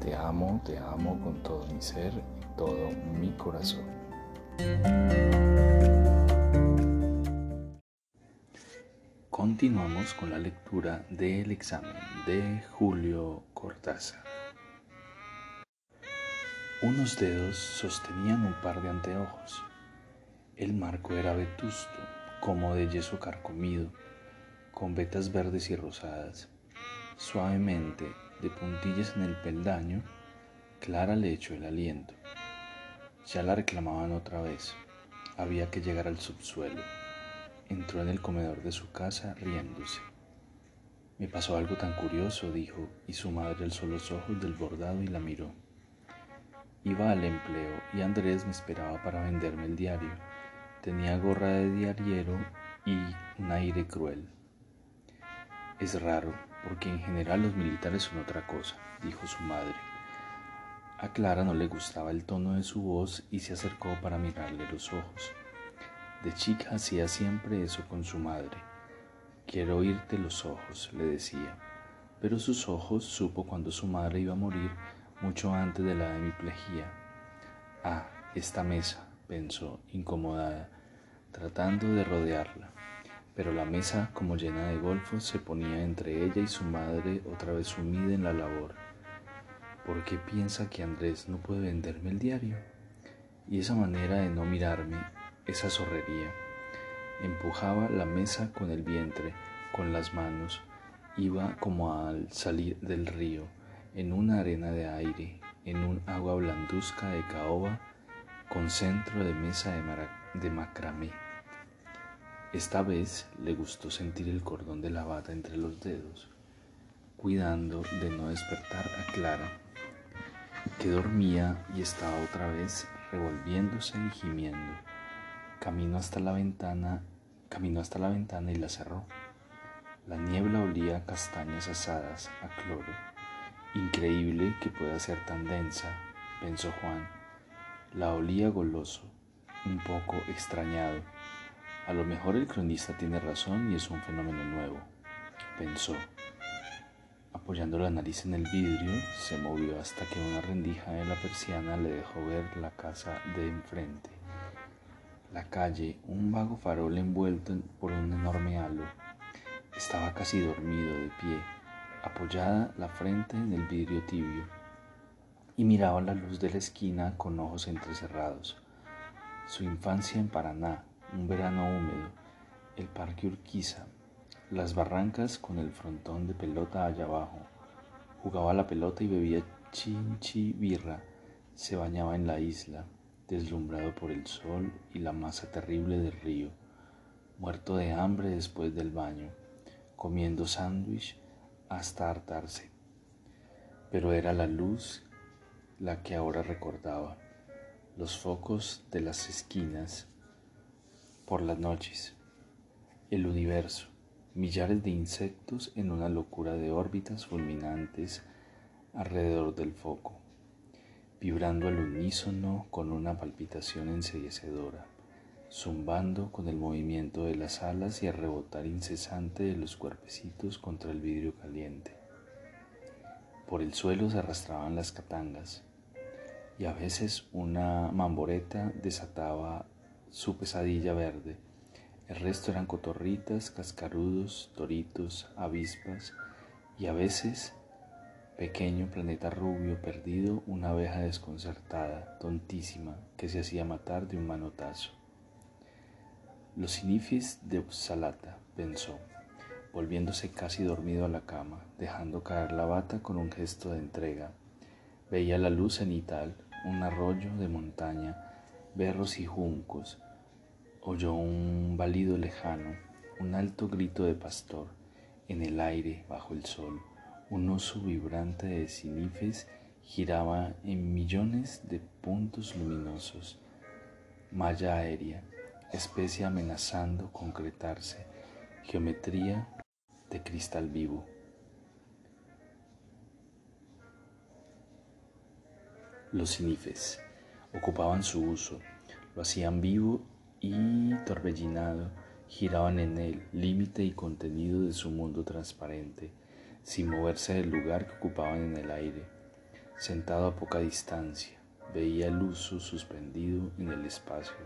Te amo, te amo con todo mi ser y todo mi corazón. Continuamos con la lectura del examen de Julio Cortázar. Unos dedos sostenían un par de anteojos. El marco era vetusto, como de yeso carcomido, con vetas verdes y rosadas. Suavemente, de puntillas en el peldaño, Clara le echó el aliento. Ya la reclamaban otra vez. Había que llegar al subsuelo. Entró en el comedor de su casa riéndose. Me pasó algo tan curioso, dijo, y su madre alzó los ojos del bordado y la miró. Iba al empleo y Andrés me esperaba para venderme el diario. Tenía gorra de diariero y un aire cruel. Es raro, porque en general los militares son otra cosa, dijo su madre. A Clara no le gustaba el tono de su voz y se acercó para mirarle los ojos. De chica hacía siempre eso con su madre. Quiero oírte los ojos, le decía. Pero sus ojos supo cuando su madre iba a morir mucho antes de la hemiplegia. Ah, esta mesa, pensó, incomodada, tratando de rodearla pero la mesa, como llena de golfos, se ponía entre ella y su madre otra vez sumida en la labor. ¿Por qué piensa que Andrés no puede venderme el diario? Y esa manera de no mirarme, esa zorrería. Empujaba la mesa con el vientre, con las manos, iba como al salir del río, en una arena de aire, en un agua blanduzca de caoba, con centro de mesa de, de macramé. Esta vez le gustó sentir el cordón de la bata entre los dedos, cuidando de no despertar a Clara, que dormía y estaba otra vez revolviéndose y gimiendo. Caminó hasta la ventana, caminó hasta la ventana y la cerró. La niebla olía a castañas asadas, a cloro. Increíble que pueda ser tan densa, pensó Juan. La olía goloso, un poco extrañado a lo mejor el cronista tiene razón y es un fenómeno nuevo, pensó. Apoyando la nariz en el vidrio, se movió hasta que una rendija de la persiana le dejó ver la casa de enfrente. La calle, un vago farol envuelto por un enorme halo. Estaba casi dormido de pie, apoyada la frente en el vidrio tibio, y miraba la luz de la esquina con ojos entrecerrados. Su infancia en Paraná, un verano húmedo, el parque Urquiza, las barrancas con el frontón de pelota allá abajo. Jugaba la pelota y bebía chinchi birra, se bañaba en la isla, deslumbrado por el sol y la masa terrible del río, muerto de hambre después del baño, comiendo sándwich hasta hartarse. Pero era la luz la que ahora recordaba, los focos de las esquinas, por las noches, el universo, millares de insectos en una locura de órbitas fulminantes alrededor del foco, vibrando al unísono con una palpitación ensayecedora, zumbando con el movimiento de las alas y el rebotar incesante de los cuerpecitos contra el vidrio caliente. Por el suelo se arrastraban las catangas, y a veces una mamboreta desataba su pesadilla verde. El resto eran cotorritas, cascarudos, toritos, avispas y a veces, pequeño planeta rubio perdido, una abeja desconcertada, tontísima, que se hacía matar de un manotazo. Los sinifis de Upsalata, pensó, volviéndose casi dormido a la cama, dejando caer la bata con un gesto de entrega. Veía la luz cenital, un arroyo de montaña, berros y juncos, oyó un balido lejano, un alto grito de pastor, en el aire, bajo el sol, un oso vibrante de sinifes giraba en millones de puntos luminosos, malla aérea, especie amenazando concretarse, geometría de cristal vivo. Los sinifes ocupaban su uso, lo hacían vivo y torbellinado, giraban en el límite y contenido de su mundo transparente, sin moverse del lugar que ocupaban en el aire. Sentado a poca distancia, veía el uso suspendido en el espacio,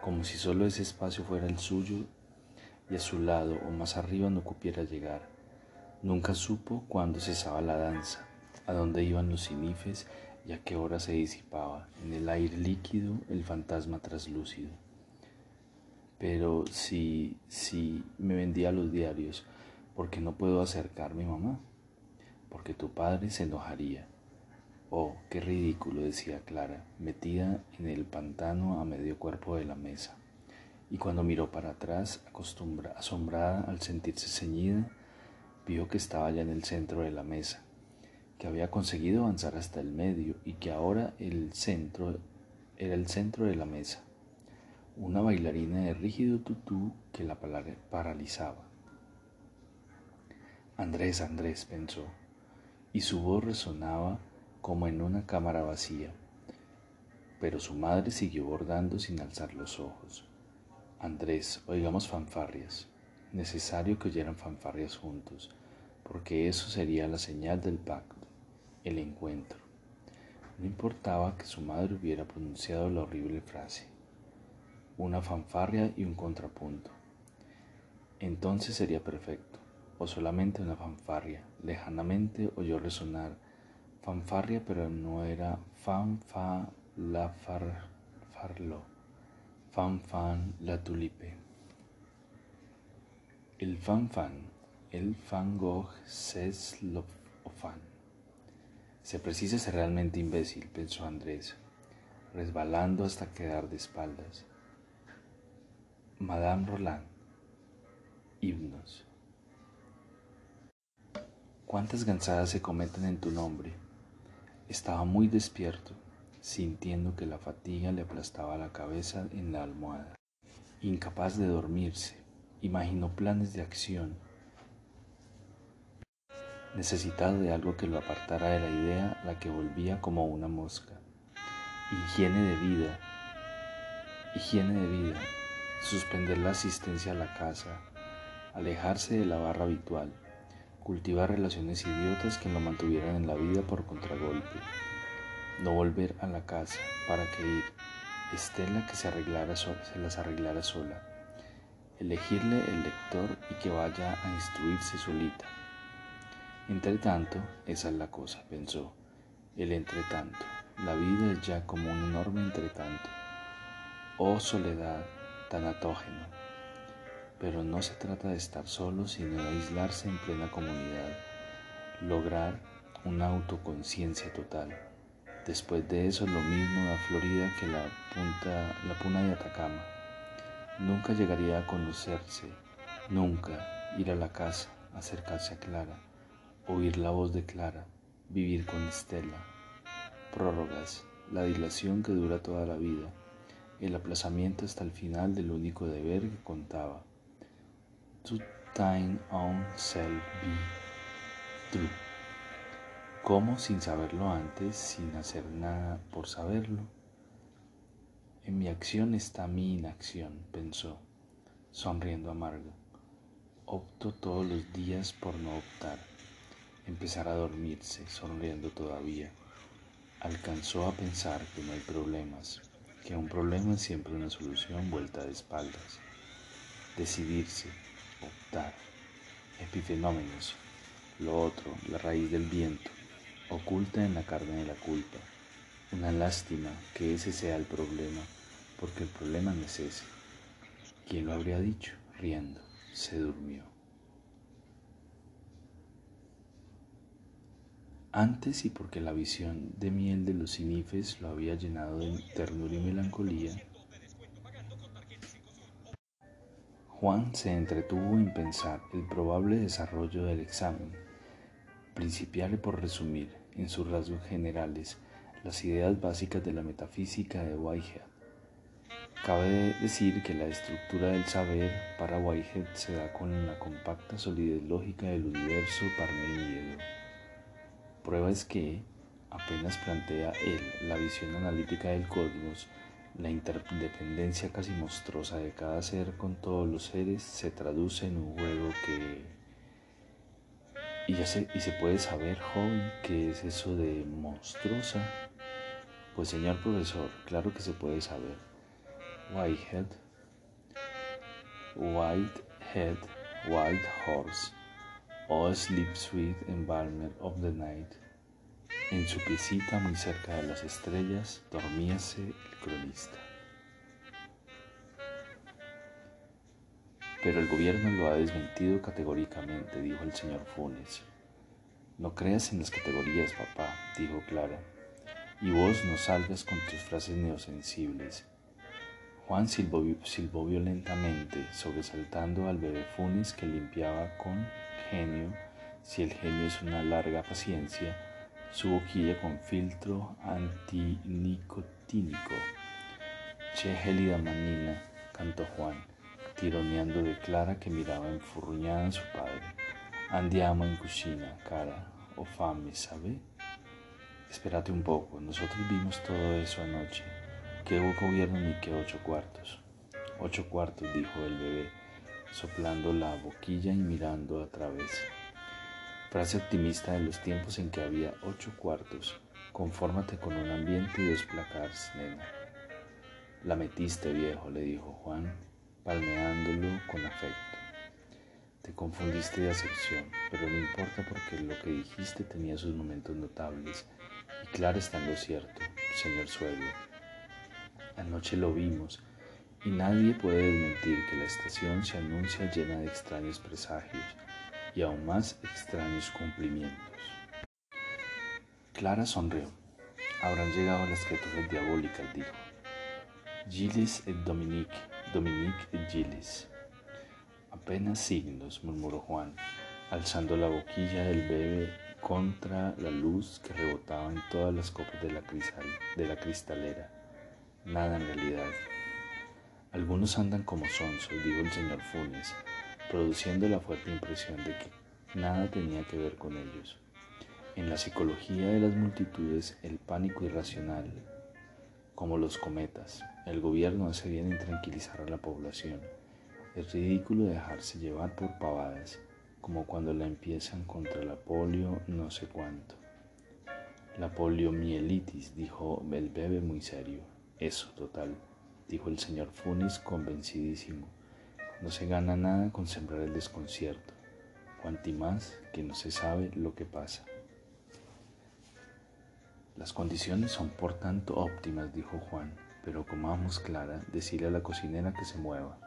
como si solo ese espacio fuera el suyo y a su lado o más arriba no cupiera llegar. Nunca supo cuándo cesaba la danza, a dónde iban los sinifes y a qué hora se disipaba en el aire líquido el fantasma traslúcido. Pero si, si me vendía los diarios, ¿por qué no puedo acercarme, mamá? Porque tu padre se enojaría. Oh, qué ridículo, decía Clara, metida en el pantano a medio cuerpo de la mesa. Y cuando miró para atrás, asombrada al sentirse ceñida, vio que estaba ya en el centro de la mesa, que había conseguido avanzar hasta el medio y que ahora el centro era el centro de la mesa, una bailarina de rígido tutú que la paralizaba. Andrés, Andrés, pensó, y su voz resonaba como en una cámara vacía, pero su madre siguió bordando sin alzar los ojos. Andrés, oigamos fanfarrias. Necesario que oyeran fanfarrias juntos, porque eso sería la señal del pacto el encuentro. No importaba que su madre hubiera pronunciado la horrible frase, una fanfarria y un contrapunto. Entonces sería perfecto, o solamente una fanfarria. Lejanamente oyó resonar fanfarria, pero no era fan fa la far, farlo, fan fan la tulipe. El fan fan, el fan gogh ses lo fan. Se precisa ser realmente imbécil, pensó Andrés, resbalando hasta quedar de espaldas. Madame Roland, himnos. ¿Cuántas gansadas se cometen en tu nombre? Estaba muy despierto, sintiendo que la fatiga le aplastaba la cabeza en la almohada. Incapaz de dormirse, imaginó planes de acción necesitado de algo que lo apartara de la idea la que volvía como una mosca. Higiene de vida, higiene de vida, suspender la asistencia a la casa, alejarse de la barra habitual, cultivar relaciones idiotas que lo mantuvieran en la vida por contragolpe, no volver a la casa, para que ir, Estela que se, arreglara se las arreglara sola, elegirle el lector y que vaya a instruirse solita entre tanto, esa es la cosa, pensó, el entretanto. La vida es ya como un enorme entretanto. Oh soledad tan atógeno. Pero no se trata de estar solo, sino de aislarse en plena comunidad, lograr una autoconciencia total. Después de eso, lo mismo da Florida que la, punta, la puna de Atacama. Nunca llegaría a conocerse, nunca ir a la casa, acercarse a Clara oír la voz de Clara, vivir con Estela, prórrogas, la dilación que dura toda la vida, el aplazamiento hasta el final del único deber que contaba. To time on self be true. ¿Cómo sin saberlo antes, sin hacer nada por saberlo? En mi acción está mi inacción, pensó, sonriendo amargo. Opto todos los días por no optar empezar a dormirse, sonriendo todavía. Alcanzó a pensar que no hay problemas, que un problema es siempre una solución vuelta de espaldas. Decidirse, optar, epifenómenos, lo otro, la raíz del viento, oculta en la carne de la culpa. Una lástima que ese sea el problema, porque el problema no es ese. ¿Quién lo habría dicho? Riendo, se durmió. Antes y porque la visión de miel de los sinifes lo había llenado de ternura y melancolía, Juan se entretuvo en pensar el probable desarrollo del examen. Principiarle por resumir, en sus rasgos generales, las ideas básicas de la metafísica de Whitehead. Cabe decir que la estructura del saber para Whitehead se da con la compacta solidez lógica del universo parmenídeo. Prueba es que, apenas plantea él la visión analítica del cosmos, la interdependencia casi monstruosa de cada ser con todos los seres se traduce en un juego que... Y, ya se, y se puede saber, joven, qué es eso de monstruosa. Pues señor profesor, claro que se puede saber. Whitehead, Whitehead, White Horse, O Sleep Sweet Embalmer of the Night. En su piecita muy cerca de las estrellas dormíase el cronista. Pero el gobierno lo ha desmentido categóricamente, dijo el señor Funes. No creas en las categorías, papá, dijo Clara, y vos no salgas con tus frases neosensibles. Juan silbó, violentamente, sobresaltando al bebé Funes que limpiaba con genio, si el genio es una larga paciencia, su boquilla con filtro antinicotínico. Che gélida manina, cantó Juan, tironeando de Clara que miraba enfurruñada a su padre. Andiamo en cocina, cara, o fame, ¿sabe? Espérate un poco, nosotros vimos todo eso anoche ¿Qué gobierno ni qué ocho cuartos? Ocho cuartos, dijo el bebé, soplando la boquilla y mirando a través. Frase optimista de los tiempos en que había ocho cuartos. Confórmate con un ambiente y dos placars, nena. La metiste, viejo, le dijo Juan, palmeándolo con afecto. Te confundiste de acepción, pero no importa porque lo que dijiste tenía sus momentos notables, y claro está en lo cierto, señor suegro. Anoche lo vimos y nadie puede desmentir que la estación se anuncia llena de extraños presagios y aún más extraños cumplimientos. Clara sonrió. Habrán llegado las criaturas diabólicas, dijo. Gilles et Dominique, Dominique et Gilles. Apenas signos, murmuró Juan, alzando la boquilla del bebé contra la luz que rebotaba en todas las copas de la, de la cristalera nada en realidad. Algunos andan como sonsos, dijo el señor Funes, produciendo la fuerte impresión de que nada tenía que ver con ellos. En la psicología de las multitudes, el pánico irracional, como los cometas, el gobierno hace bien en tranquilizar a la población. Es ridículo dejarse llevar por pavadas, como cuando la empiezan contra la polio no sé cuánto. La poliomielitis, dijo el bebé muy serio. Eso, total, dijo el señor Funes convencidísimo. No se gana nada con sembrar el desconcierto, cuanti más que no se sabe lo que pasa. Las condiciones son por tanto óptimas, dijo Juan, pero como vamos Clara, decirle a la cocinera que se mueva.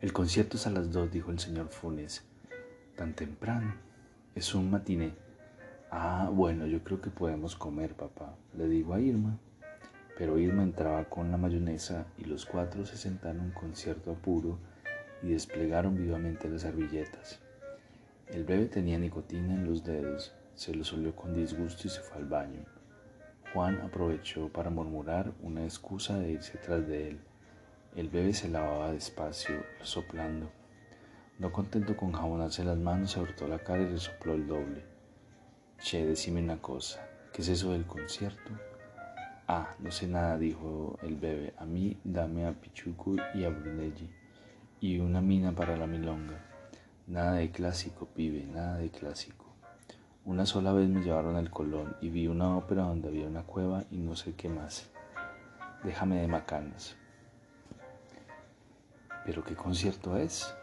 El concierto es a las dos, dijo el señor Funes. Tan temprano. Es un matiné. Ah, bueno, yo creo que podemos comer, papá, le digo a Irma. Pero Irma entraba con la mayonesa y los cuatro se sentaron con cierto apuro y desplegaron vivamente las servilletas. El bebé tenía nicotina en los dedos, se lo solió con disgusto y se fue al baño. Juan aprovechó para murmurar una excusa de irse tras de él. El bebé se lavaba despacio, soplando. No contento con jabonarse las manos, se hurtó la cara y resopló el doble. Che, decime una cosa, ¿qué es eso del concierto? Ah, no sé nada, dijo el bebé. A mí dame a Pichuco y a Brunelli y una mina para la milonga. Nada de clásico, pibe, nada de clásico. Una sola vez me llevaron al Colón y vi una ópera donde había una cueva y no sé qué más. Déjame de macanas. ¿Pero qué concierto es?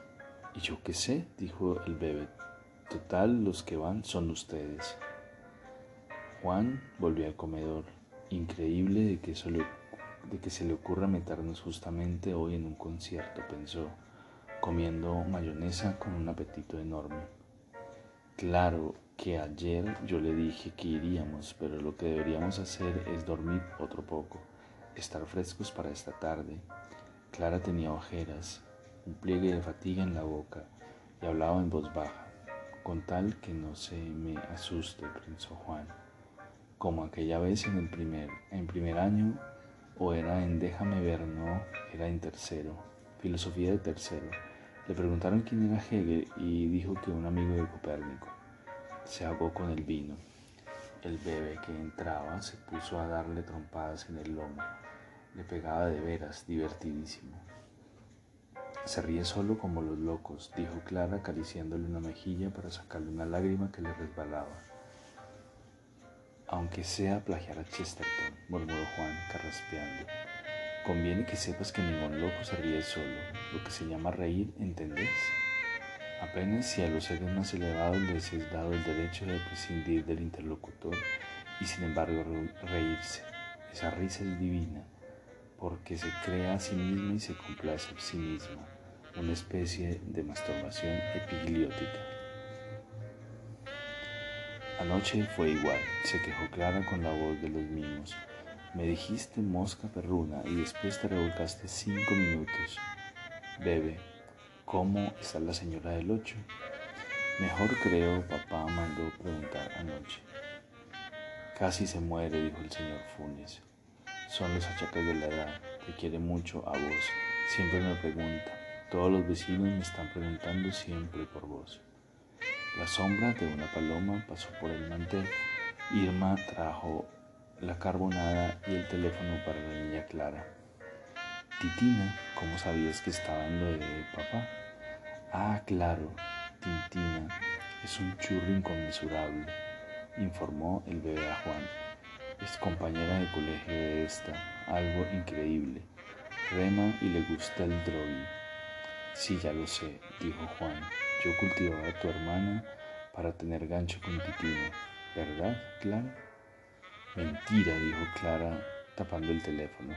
Y yo qué sé, dijo el bebé. Total, los que van son ustedes. Juan volvió al comedor. Increíble de que, de que se le ocurra meternos justamente hoy en un concierto, pensó, comiendo mayonesa con un apetito enorme. Claro que ayer yo le dije que iríamos, pero lo que deberíamos hacer es dormir otro poco, estar frescos para esta tarde. Clara tenía ojeras, un pliegue de fatiga en la boca y hablaba en voz baja con tal que no se me asuste, pensó Juan, como aquella vez en el primer, en primer año, o era en Déjame ver, no, era en tercero, filosofía de tercero. Le preguntaron quién era Hegel y dijo que un amigo de Copérnico. Se ahogó con el vino. El bebé que entraba se puso a darle trompadas en el lomo. Le pegaba de veras, divertidísimo. Se ríe solo como los locos, dijo Clara acariciándole una mejilla para sacarle una lágrima que le resbalaba. Aunque sea plagiar a Chesterton, murmuró Juan, carraspeando. Conviene que sepas que ningún loco se ríe solo, lo que se llama reír, ¿entendés? Apenas si a los seres más elevados les es dado el derecho de prescindir del interlocutor y sin embargo reírse. Esa risa es divina, porque se crea a sí misma y se complace a sí misma, una especie de masturbación epigliótica. Anoche fue igual, se quejó Clara con la voz de los mimos. Me dijiste mosca perruna y después te revolcaste cinco minutos. Bebe, ¿Cómo está la señora del ocho? Mejor creo, papá mandó preguntar anoche. Casi se muere, dijo el señor Funes. Son los achaques de la edad. Te quiere mucho a vos. Siempre me pregunta. Todos los vecinos me están preguntando siempre por vos. La sombra de una paloma pasó por el mantel. Irma trajo la carbonada y el teléfono para la niña Clara. Titina, ¿cómo sabías que estaba en lo de papá? Ah, claro, Tintina es un churro inconmensurable, informó el bebé a Juan. Es compañera de colegio de esta, algo increíble. Rema y le gusta el drogi. Sí, ya lo sé, dijo Juan. Yo cultivaba a tu hermana para tener gancho con Titina, ¿verdad, Clara? Mentira, dijo Clara tapando el teléfono.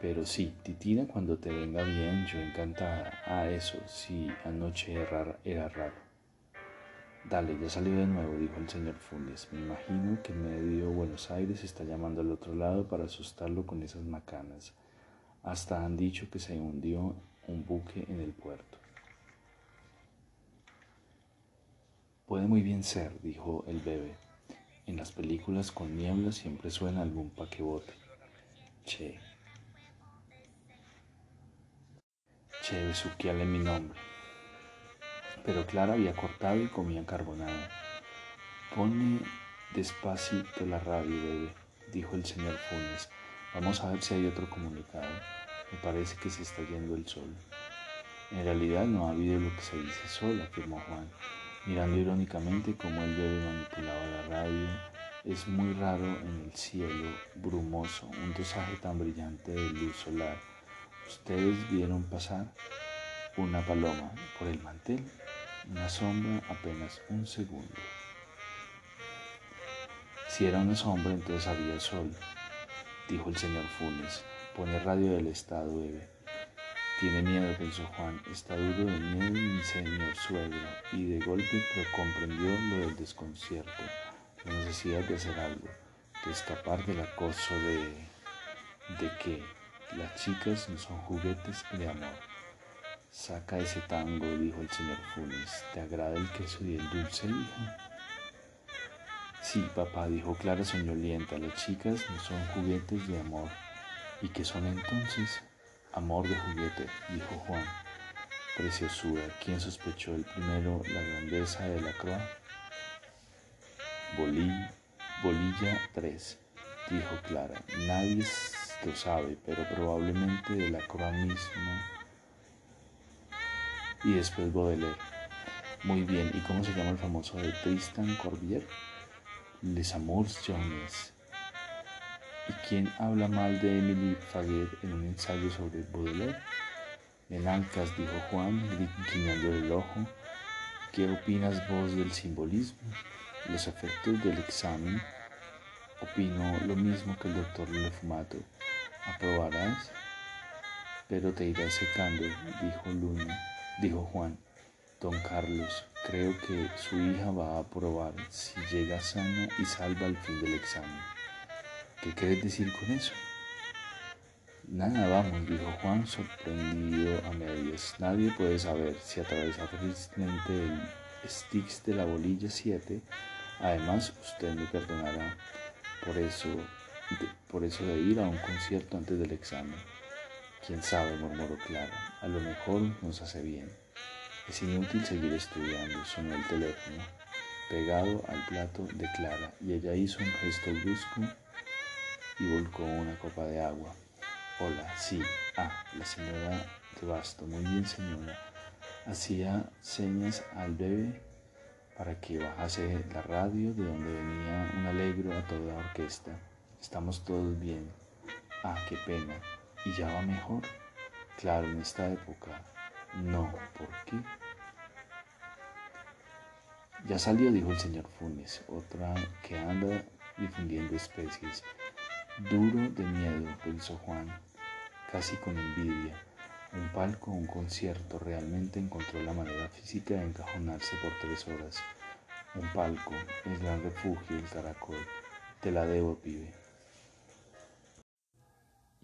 Pero sí, Titina, cuando te venga bien, yo encantada. Ah, eso, sí, anoche era, era raro. Dale, ya salió de nuevo, dijo el señor Funes. Me imagino que medio Buenos Aires está llamando al otro lado para asustarlo con esas macanas. Hasta han dicho que se hundió un buque en el puerto. Puede muy bien ser, dijo el bebé. En las películas con niebla siempre suena algún paquebote. Che, Che, mi nombre. Pero Clara había cortado y comía carbonada. Pone despacito la radio, bebé, dijo el señor Funes. Vamos a ver si hay otro comunicado. Me parece que se está yendo el sol. En realidad no ha habido lo que se dice sol, afirmó Juan, mirando irónicamente cómo el bebé manipulaba la radio. Es muy raro en el cielo brumoso un dosaje tan brillante de luz solar Ustedes vieron pasar una paloma por el mantel, una sombra apenas un segundo. Si era una sombra, entonces había sol, dijo el señor Funes. Pone radio del estado, bebé. Tiene miedo, pensó Juan. Está duro de miedo mi señor suegro. Y de golpe comprendió lo del desconcierto, la necesidad de hacer algo, de escapar del acoso de... ¿De qué? Las chicas no son juguetes de amor. Saca ese tango, dijo el señor Funes. ¿Te agrada el queso y el dulce, hijo? Sí, papá, dijo Clara soñolienta. Las chicas no son juguetes de amor. ¿Y qué son entonces? Amor de juguete, dijo Juan. Preciosura, ¿quién sospechó el primero la grandeza de la croa? bolilla 3, dijo Clara. Nadie lo sabe, pero probablemente de la croix misma. Y después Baudelaire. Muy bien, ¿y cómo se llama el famoso de Tristan Corbier? Les Amours. ¿Y quién habla mal de Emily Faguet en un ensayo sobre Baudelaire? Melancas, dijo Juan, guiñando el ojo. ¿Qué opinas vos del simbolismo? Los efectos del examen. Opino lo mismo que el doctor Lefumato aprobarás, pero te irás secando, dijo Luna, dijo Juan. Don Carlos, creo que su hija va a aprobar si llega sana y salva al fin del examen. ¿Qué quieres decir con eso? Nada, vamos, dijo Juan, sorprendido a medias. Nadie puede saber si atraviesa felizmente el sticks de la bolilla 7. Además, usted me perdonará por eso, de, por eso de ir a un concierto antes del examen. Quién sabe, murmuró Clara, a lo mejor nos hace bien. Es inútil seguir estudiando, sonó el teléfono, pegado al plato de Clara, y ella hizo un gesto brusco y volcó una copa de agua. Hola, sí, ah, la señora de Basto, muy bien señora. Hacía señas al bebé para que bajase la radio de donde venía un alegro a toda orquesta. Estamos todos bien. Ah, qué pena. ¿Y ya va mejor? Claro, en esta época. No, ¿por qué? Ya salió, dijo el señor Funes, otra que anda difundiendo especies. Duro de miedo, pensó Juan, casi con envidia. Un palco, un concierto, realmente encontró la manera física de encajonarse por tres horas. Un palco, el gran refugio, el caracol. Te la debo, pibe.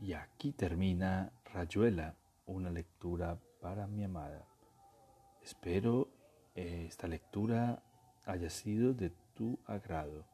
Y aquí termina Rayuela, una lectura para mi amada. Espero eh, esta lectura haya sido de tu agrado.